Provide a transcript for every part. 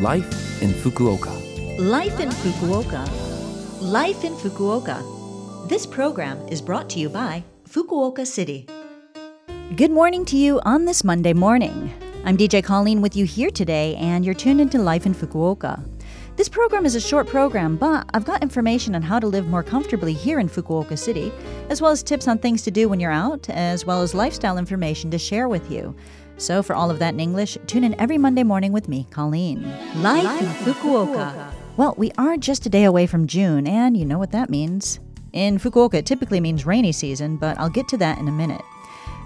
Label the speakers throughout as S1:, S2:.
S1: Life in Fukuoka.
S2: Life in Fukuoka. Life in Fukuoka. This program is brought to you by Fukuoka City. Good morning to you on this Monday morning. I'm DJ Colleen with you here today, and you're tuned into Life in Fukuoka. This program is a short program, but I've got information on how to live more comfortably here in Fukuoka City, as well as tips on things to do when you're out, as well as lifestyle information to share with you. So, for all of that in English, tune in every Monday morning with me, Colleen. Life, Life in Fukuoka. Fukuoka. Well, we are just a day away from June, and you know what that means. In Fukuoka, it typically means rainy season, but I'll get to that in a minute.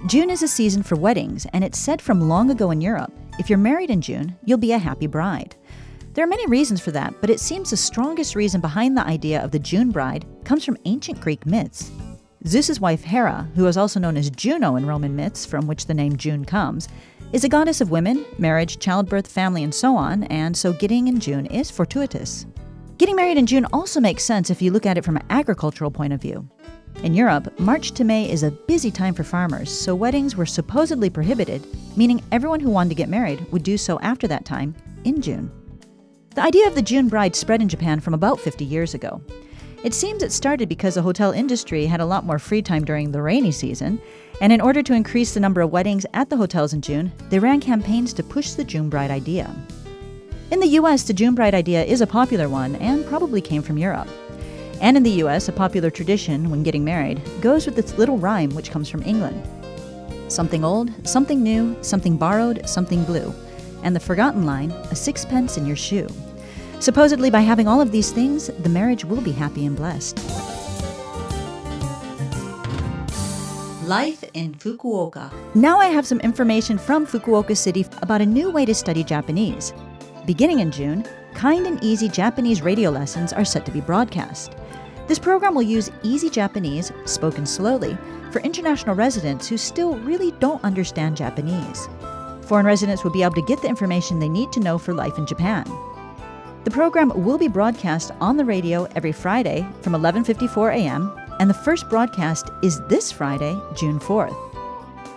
S2: June is a season for weddings, and it's said from long ago in Europe if you're married in June, you'll be a happy bride. There are many reasons for that, but it seems the strongest reason behind the idea of the June bride comes from ancient Greek myths. Zeus's wife Hera, who is also known as Juno in Roman myths, from which the name June comes, is a goddess of women, marriage, childbirth, family, and so on, and so getting in June is fortuitous. Getting married in June also makes sense if you look at it from an agricultural point of view. In Europe, March to May is a busy time for farmers, so weddings were supposedly prohibited, meaning everyone who wanted to get married would do so after that time, in June. The idea of the June bride spread in Japan from about 50 years ago. It seems it started because the hotel industry had a lot more free time during the rainy season, and in order to increase the number of weddings at the hotels in June, they ran campaigns to push the June bride idea. In the US, the June bride idea is a popular one and probably came from Europe. And in the US, a popular tradition when getting married goes with this little rhyme which comes from England something old, something new, something borrowed, something blue, and the forgotten line, a sixpence in your shoe. Supposedly, by having all of these things, the marriage will be happy and blessed. Life in Fukuoka. Now I have some information from Fukuoka City about a new way to study Japanese. Beginning in June, kind and easy Japanese radio lessons are set to be broadcast. This program will use easy Japanese, spoken slowly, for international residents who still really don't understand Japanese. Foreign residents will be able to get the information they need to know for life in Japan. The program will be broadcast on the radio every Friday from 11:54 a.m., and the first broadcast is this Friday, June 4th.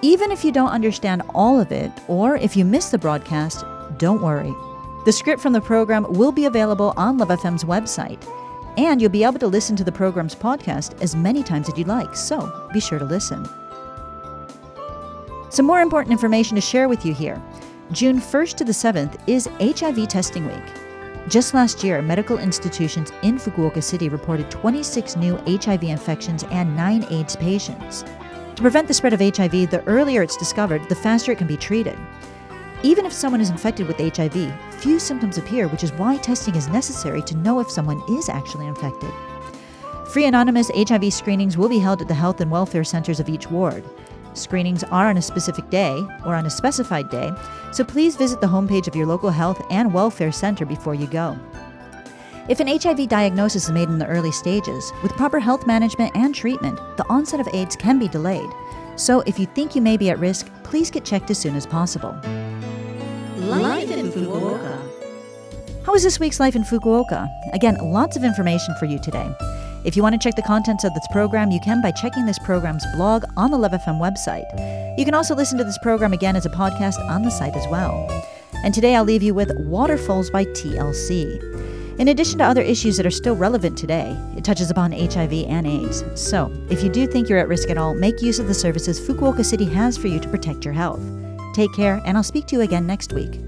S2: Even if you don't understand all of it or if you miss the broadcast, don't worry. The script from the program will be available on Love FM's website, and you'll be able to listen to the program's podcast as many times as you'd like, so be sure to listen. Some more important information to share with you here. June 1st to the 7th is HIV testing week. Just last year, medical institutions in Fukuoka City reported 26 new HIV infections and 9 AIDS patients. To prevent the spread of HIV, the earlier it's discovered, the faster it can be treated. Even if someone is infected with HIV, few symptoms appear, which is why testing is necessary to know if someone is actually infected. Free anonymous HIV screenings will be held at the health and welfare centers of each ward. Screenings are on a specific day or on a specified day, so please visit the homepage of your local health and welfare center before you go. If an HIV diagnosis is made in the early stages, with proper health management and treatment, the onset of AIDS can be delayed. So if you think you may be at risk, please get checked as soon as possible. Life in Fukuoka. How was this week's Life in Fukuoka? Again, lots of information for you today. If you want to check the contents of this program, you can by checking this program's blog on the Love FM website. You can also listen to this program again as a podcast on the site as well. And today I'll leave you with Waterfalls by TLC. In addition to other issues that are still relevant today, it touches upon HIV and AIDS. So, if you do think you're at risk at all, make use of the services Fukuoka City has for you to protect your health. Take care, and I'll speak to you again next week.